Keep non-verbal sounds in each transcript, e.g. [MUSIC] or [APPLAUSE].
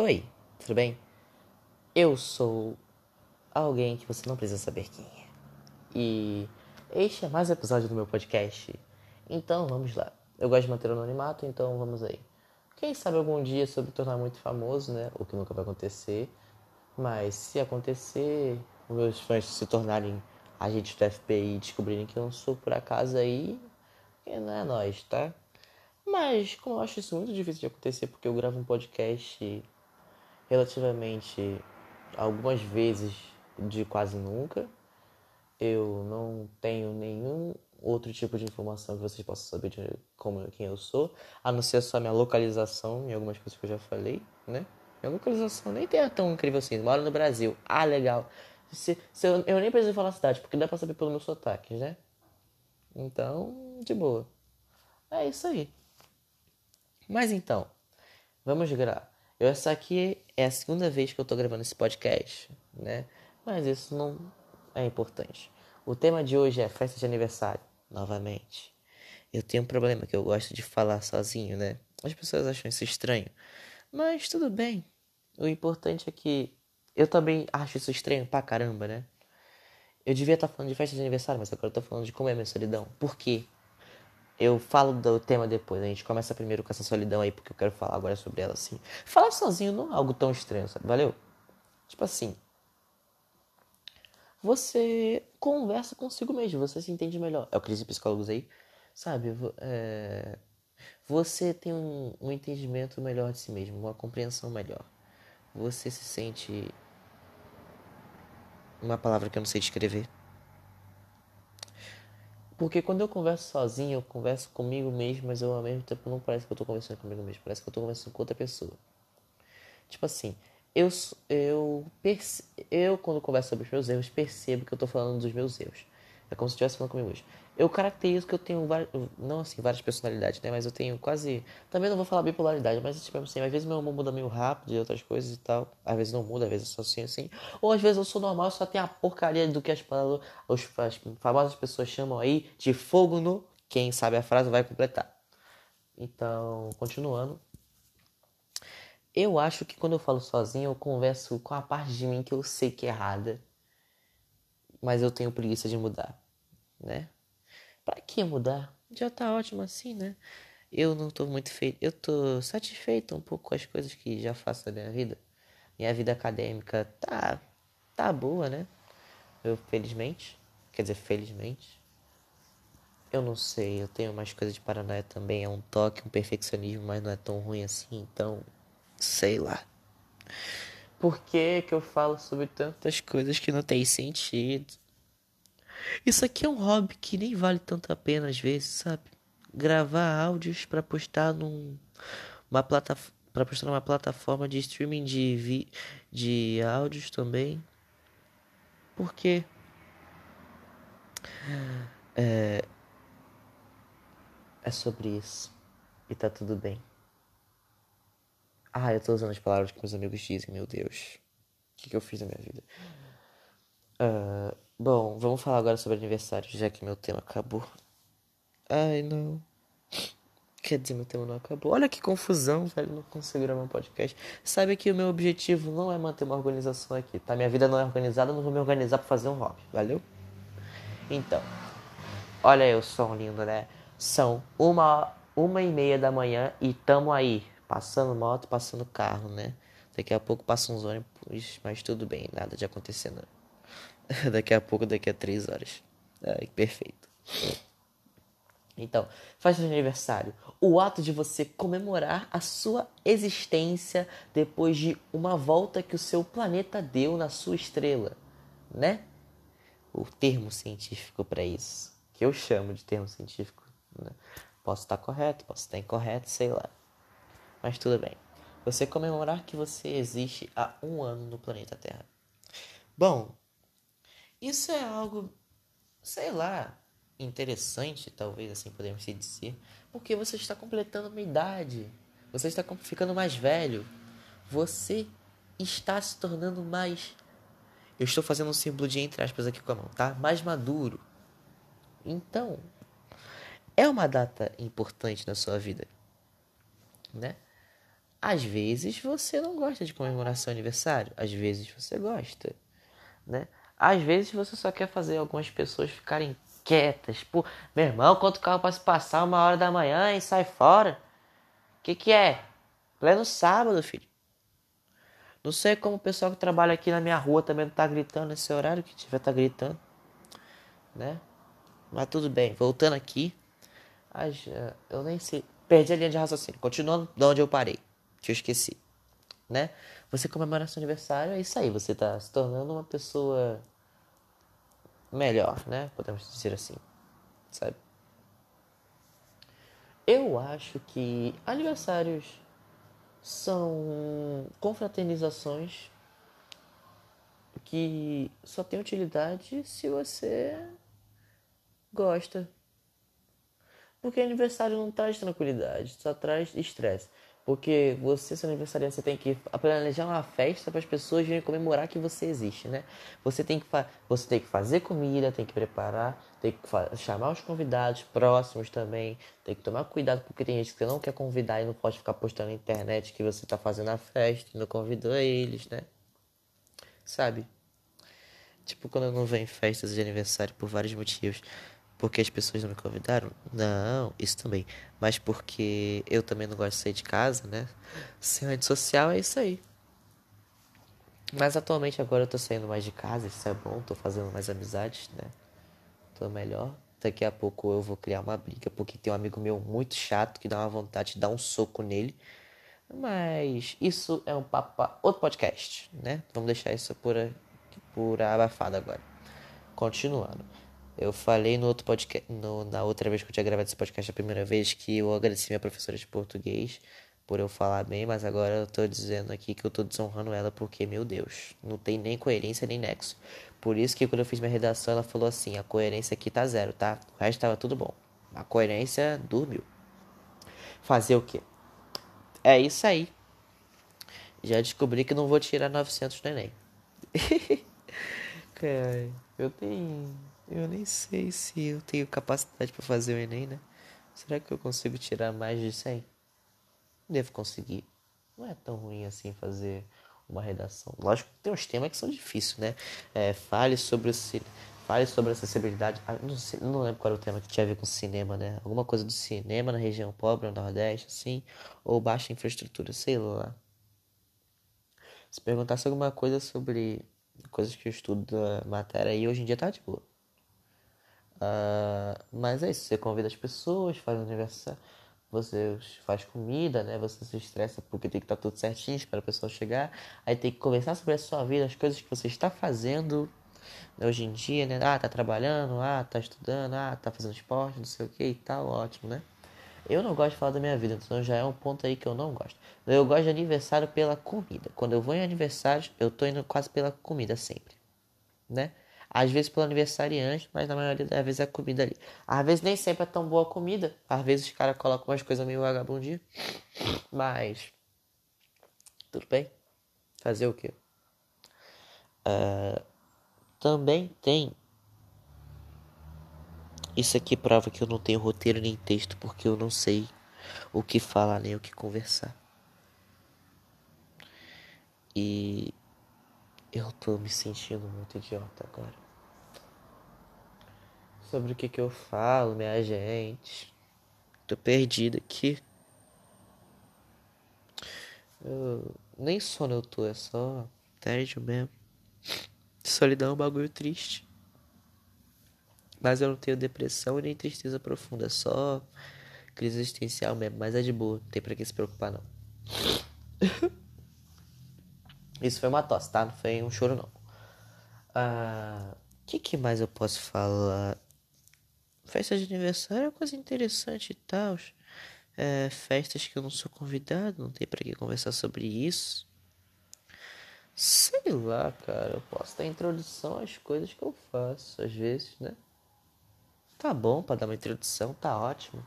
Oi, tudo bem? Eu sou alguém que você não precisa saber quem é. E este é mais um episódio do meu podcast. Então vamos lá. Eu gosto de manter o anonimato, então vamos aí. Quem sabe algum dia sobre tornar muito famoso, né? O que nunca vai acontecer. Mas se acontecer, meus fãs se tornarem agentes do FBI e descobrirem que eu não sou por acaso aí, não é nós, tá? Mas como eu acho isso muito difícil de acontecer, porque eu gravo um podcast relativamente algumas vezes de quase nunca. Eu não tenho nenhum outro tipo de informação que vocês possam saber de como quem eu sou, a não ser só minha localização em algumas coisas que eu já falei, né? Minha localização nem é tão incrível assim. Moro no Brasil. Ah, legal. Se, se eu, eu nem preciso falar a cidade, porque dá pra saber pelo meu sotaque, né? Então, de boa. É isso aí. Mas então, vamos gravar. Eu, essa aqui é a segunda vez que eu tô gravando esse podcast, né? Mas isso não é importante. O tema de hoje é festa de aniversário, novamente. Eu tenho um problema que eu gosto de falar sozinho, né? As pessoas acham isso estranho. Mas tudo bem. O importante é que eu também acho isso estranho pra caramba, né? Eu devia estar falando de festa de aniversário, mas agora eu tô falando de como é minha solidão. Por quê? Eu falo do tema depois. A gente começa primeiro com essa solidão aí, porque eu quero falar agora sobre ela assim. Falar sozinho não é algo tão estranho, sabe? Valeu? Tipo assim. Você conversa consigo mesmo, você se entende melhor. É o que dizem psicólogos aí. Sabe? É... Você tem um, um entendimento melhor de si mesmo, uma compreensão melhor. Você se sente. Uma palavra que eu não sei descrever porque quando eu converso sozinho, eu converso comigo mesmo, mas eu ao mesmo tempo não parece que eu tô conversando comigo mesmo, parece que eu tô conversando com outra pessoa. Tipo assim, eu, eu, eu quando converso sobre os meus erros, percebo que eu tô falando dos meus erros. É como se estivesse falando comigo hoje. Eu caracterizo que eu tenho várias, não assim, várias personalidades, né? Mas eu tenho quase. Também não vou falar bipolaridade, mas tipo assim, às vezes meu humor muda meio rápido e outras coisas e tal. Às vezes não muda, às vezes eu sou assim, assim. Ou às vezes eu sou normal, só tem a porcaria do que as, os, as famosas pessoas chamam aí de fogo no. Quem sabe a frase vai completar. Então, continuando. Eu acho que quando eu falo sozinho, eu converso com a parte de mim que eu sei que é errada. Mas eu tenho preguiça de mudar, né? Pra que mudar? Já tá ótimo assim, né? Eu não tô muito feito. Eu tô satisfeito um pouco com as coisas que já faço na minha vida. Minha vida acadêmica tá. tá boa, né? Eu, felizmente. Quer dizer, felizmente. Eu não sei, eu tenho umas coisas de paranoia também. É um toque, um perfeccionismo, mas não é tão ruim assim, então. Sei lá. Por que, que eu falo sobre tantas coisas que não tem sentido? Isso aqui é um hobby que nem vale tanto a pena às vezes, sabe? Gravar áudios para postar num uma plataforma para postar numa plataforma de streaming de vi, de áudios também. Por quê? É, é sobre isso. E tá tudo bem. Ah, eu tô usando as palavras que meus amigos dizem, meu Deus. O que, que eu fiz na minha vida? Uh, bom, vamos falar agora sobre aniversário, já que meu tema acabou. Ai, não. Quer dizer, meu tema não acabou. Olha que confusão, velho. Não consigo gravar um podcast. Sabe que o meu objetivo não é manter uma organização aqui, tá? Minha vida não é organizada, não vou me organizar pra fazer um hobby, valeu? Então, olha aí o som lindo, né? São uma, uma e meia da manhã e tamo aí, passando moto, passando carro, né? Daqui a pouco passa uns ônibus, mas tudo bem, nada de acontecer não. [LAUGHS] daqui a pouco, daqui a três horas. Ai, perfeito. Então, festa de aniversário. O ato de você comemorar a sua existência depois de uma volta que o seu planeta deu na sua estrela, né? O termo científico para isso, que eu chamo de termo científico. Né? Posso estar correto, posso estar incorreto, sei lá. Mas tudo bem. Você comemorar que você existe há um ano no planeta Terra. Bom, isso é algo, sei lá, interessante, talvez assim podemos dizer, porque você está completando uma idade, você está ficando mais velho, você está se tornando mais. Eu estou fazendo um símbolo de entre aspas aqui com a mão, tá? Mais maduro. Então, é uma data importante na sua vida, né? Às vezes você não gosta de comemoração de aniversário, às vezes você gosta, né? Às vezes você só quer fazer algumas pessoas ficarem quietas. Pô, meu irmão, quanto carro para se passar uma hora da manhã e sai fora? Que que é? Pleno sábado, filho. Não sei como o pessoal que trabalha aqui na minha rua também não tá gritando nesse horário que tiver tá gritando, né? Mas tudo bem, voltando aqui. Eh, eu nem sei. Perdi a linha de raciocínio. Continuando de onde eu parei. Eu esqueci. Né? Você comemora seu aniversário, é isso aí. Você tá se tornando uma pessoa melhor, né? Podemos dizer assim. Sabe? Eu acho que aniversários são confraternizações que só tem utilidade se você gosta. Porque aniversário não traz tranquilidade, só traz estresse. Porque você, seu aniversariante, você tem que planejar uma festa para as pessoas virem comemorar que você existe, né? Você tem, que você tem que fazer comida, tem que preparar, tem que chamar os convidados próximos também. Tem que tomar cuidado porque tem gente que você não quer convidar e não pode ficar postando na internet que você está fazendo a festa e não convidou eles, né? Sabe? Tipo, quando eu não venho em festas de aniversário por vários motivos porque as pessoas não me convidaram? Não, isso também. Mas porque eu também não gosto de sair de casa, né? Ser antissocial é isso aí. Mas atualmente agora eu tô saindo mais de casa, isso é bom, tô fazendo mais amizades, né? Tô melhor. Daqui a pouco eu vou criar uma briga, porque tem um amigo meu muito chato que dá uma vontade de dar um soco nele. Mas isso é um papo para outro podcast, né? Vamos deixar isso por, por abafado agora. Continuando. Eu falei no outro podcast, no, na outra vez que eu tinha gravado esse podcast a primeira vez, que eu agradeci minha professora de português por eu falar bem, mas agora eu tô dizendo aqui que eu tô desonrando ela porque, meu Deus, não tem nem coerência nem nexo. Por isso que quando eu fiz minha redação, ela falou assim: a coerência aqui tá zero, tá? O resto tava tudo bom. A coerência dormiu. Fazer o quê? É isso aí. Já descobri que não vou tirar 900 no Enem. [LAUGHS] Cara, eu tenho eu nem sei se eu tenho capacidade para fazer o Enem, né? Será que eu consigo tirar mais de 100? Devo conseguir. Não é tão ruim assim fazer uma redação. Lógico que tem uns temas que são difíceis, né? É, fale sobre o fale sobre acessibilidade. Ah, não, sei, não lembro qual era o tema que tinha a ver com cinema, né? Alguma coisa do cinema na região pobre, no Nordeste, assim, ou baixa infraestrutura, sei lá. Se perguntasse alguma coisa sobre coisas que eu estudo da matéria aí, hoje em dia tá de boa. Uh, mas é isso, você convida as pessoas, faz aniversário, você faz comida, né? Você se estressa porque tem que estar tá tudo certinho para a pessoa chegar. Aí tem que conversar sobre a sua vida, as coisas que você está fazendo né, hoje em dia, né? Ah, tá trabalhando, ah, tá estudando, ah, tá fazendo esporte, não sei o que e tal, ótimo, né? Eu não gosto de falar da minha vida, então já é um ponto aí que eu não gosto. Eu gosto de aniversário pela comida. Quando eu vou em aniversário, eu tô indo quase pela comida sempre, né? Às vezes pelo aniversariante, mas na maioria das vezes é comida ali. Às vezes nem sempre é tão boa a comida. Às vezes os caras colocam umas coisas meio vagabundinho. Mas. Tudo bem. Fazer o quê? Uh, também tem. Isso aqui prova que eu não tenho roteiro nem texto, porque eu não sei o que falar nem o que conversar. E eu tô me sentindo muito idiota agora. Sobre o que que eu falo, minha gente. Tô perdido aqui. Eu... Nem sono eu tô, é só tédio mesmo. Solidão é um bagulho triste. Mas eu não tenho depressão e nem tristeza profunda, é só crise existencial mesmo. Mas é de boa, não tem pra que se preocupar não. [LAUGHS] Isso foi uma tosse, tá? Não foi um choro, não. O ah, que, que mais eu posso falar? Festa de aniversário é coisa interessante e tal. É, festas que eu não sou convidado, não tem para que conversar sobre isso. Sei lá, cara, eu posso dar introdução às coisas que eu faço, às vezes, né? Tá bom para dar uma introdução, tá ótimo.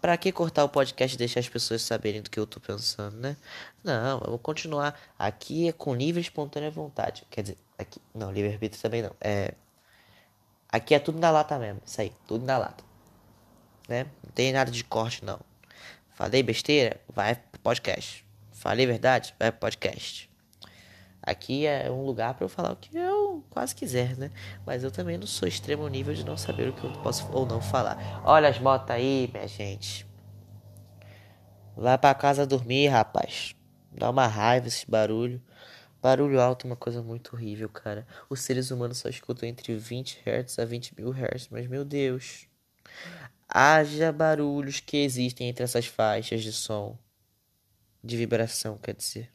Pra que cortar o podcast e deixar as pessoas saberem do que eu tô pensando, né? Não, eu vou continuar. Aqui é com livre e espontânea vontade. Quer dizer, aqui. Não, livre-arbítrio também não. É. Aqui é tudo na lata mesmo. Isso aí, tudo na lata. Né? Não tem nada de corte, não. Falei besteira? Vai pro podcast. Falei verdade? Vai pro podcast. Aqui é um lugar para eu falar o que eu quase quiser, né? Mas eu também não sou extremo nível de não saber o que eu posso ou não falar. Olha as motos aí, minha gente. Vai pra casa dormir, rapaz. Dá uma raiva esse barulho. Barulho alto é uma coisa muito horrível, cara. Os seres humanos só escutam entre 20 Hz a 20 mil Hz, mas meu Deus. Haja barulhos que existem entre essas faixas de som. De vibração, quer dizer.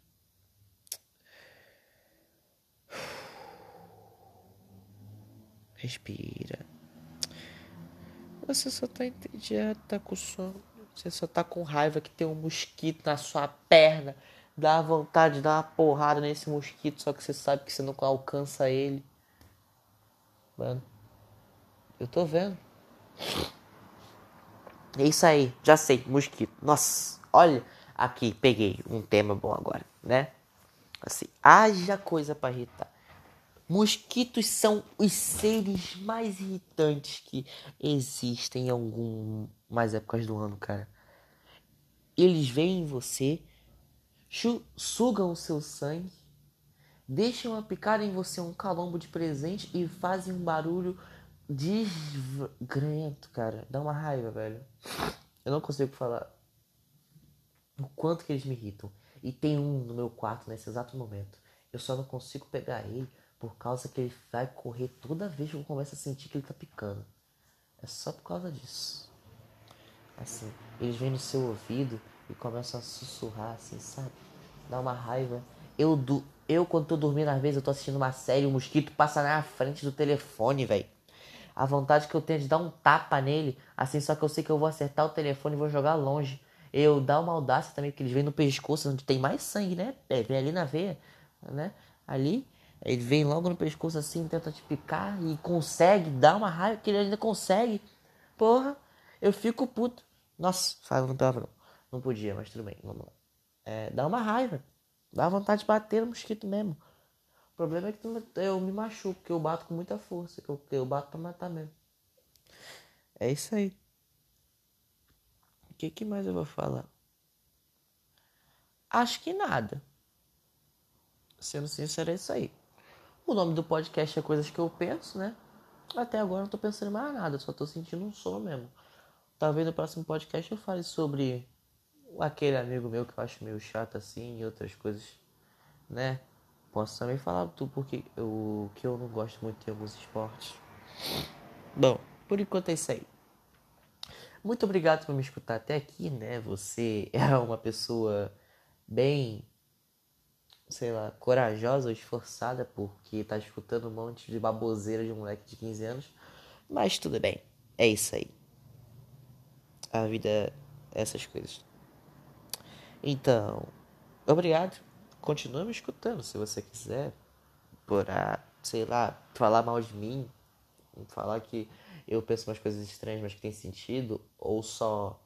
Respira. Você só tá entediado, tá com sono. Você só tá com raiva que tem um mosquito na sua perna. Dá vontade de dar uma porrada nesse mosquito, só que você sabe que você não alcança ele. Mano, eu tô vendo. É isso aí, já sei, mosquito. Nossa, olha aqui, peguei um tema bom agora, né? Assim, haja coisa para irritar. Mosquitos são os seres mais irritantes que existem em algumas épocas do ano, cara. Eles veem em você, sugam o seu sangue, deixam aplicar em você um calombo de presente e fazem um barulho desgrento, cara. Dá uma raiva, velho. Eu não consigo falar o quanto que eles me irritam. E tem um no meu quarto nesse exato momento. Eu só não consigo pegar ele por causa que ele vai correr toda vez que eu começo a sentir que ele tá picando. É só por causa disso. Assim, eles vêm no seu ouvido e começam a sussurrar, assim, sabe? Dá uma raiva. Eu, do, eu quando tô dormindo, às vezes eu tô assistindo uma série, o mosquito passa na frente do telefone, velho. A vontade que eu tenho de dar um tapa nele, assim, só que eu sei que eu vou acertar o telefone e vou jogar longe. Eu dá uma audácia também, que eles vêm no pescoço, onde tem mais sangue, né? É, vem ali na veia, né? Ali. Ele vem logo no pescoço assim, tenta te picar e consegue, dá uma raiva que ele ainda consegue. Porra, eu fico puto. Nossa, falando palavrão. Não podia, mas tudo bem, vamos lá. É, dá uma raiva. Dá vontade de bater no mosquito mesmo. O problema é que eu me machuco, porque eu bato com muita força. Que eu, eu bato pra matar mesmo. É isso aí. O que, que mais eu vou falar? Acho que nada. Sendo sincero, é isso aí. O nome do podcast é Coisas que eu penso, né? Até agora não tô pensando em mais nada, só tô sentindo um sono mesmo. Talvez no próximo podcast eu fale sobre aquele amigo meu que eu acho meio chato assim e outras coisas, né? Posso também falar do porque o que eu não gosto muito de alguns esportes. Bom, por enquanto é isso aí. Muito obrigado por me escutar até aqui, né? Você [LAUGHS] é uma pessoa bem sei lá, corajosa ou esforçada porque tá escutando um monte de baboseira de um moleque de 15 anos. Mas tudo bem, é isso aí. A vida é essas coisas. Então, obrigado. Continua me escutando se você quiser. Por, a, sei lá, falar mal de mim. Falar que eu penso umas coisas estranhas, mas que tem sentido. Ou só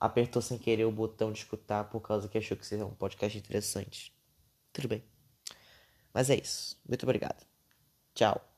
apertou sem querer o botão de escutar por causa que achou que seria um podcast interessante. Tudo bem. Mas é isso. Muito obrigado. Tchau.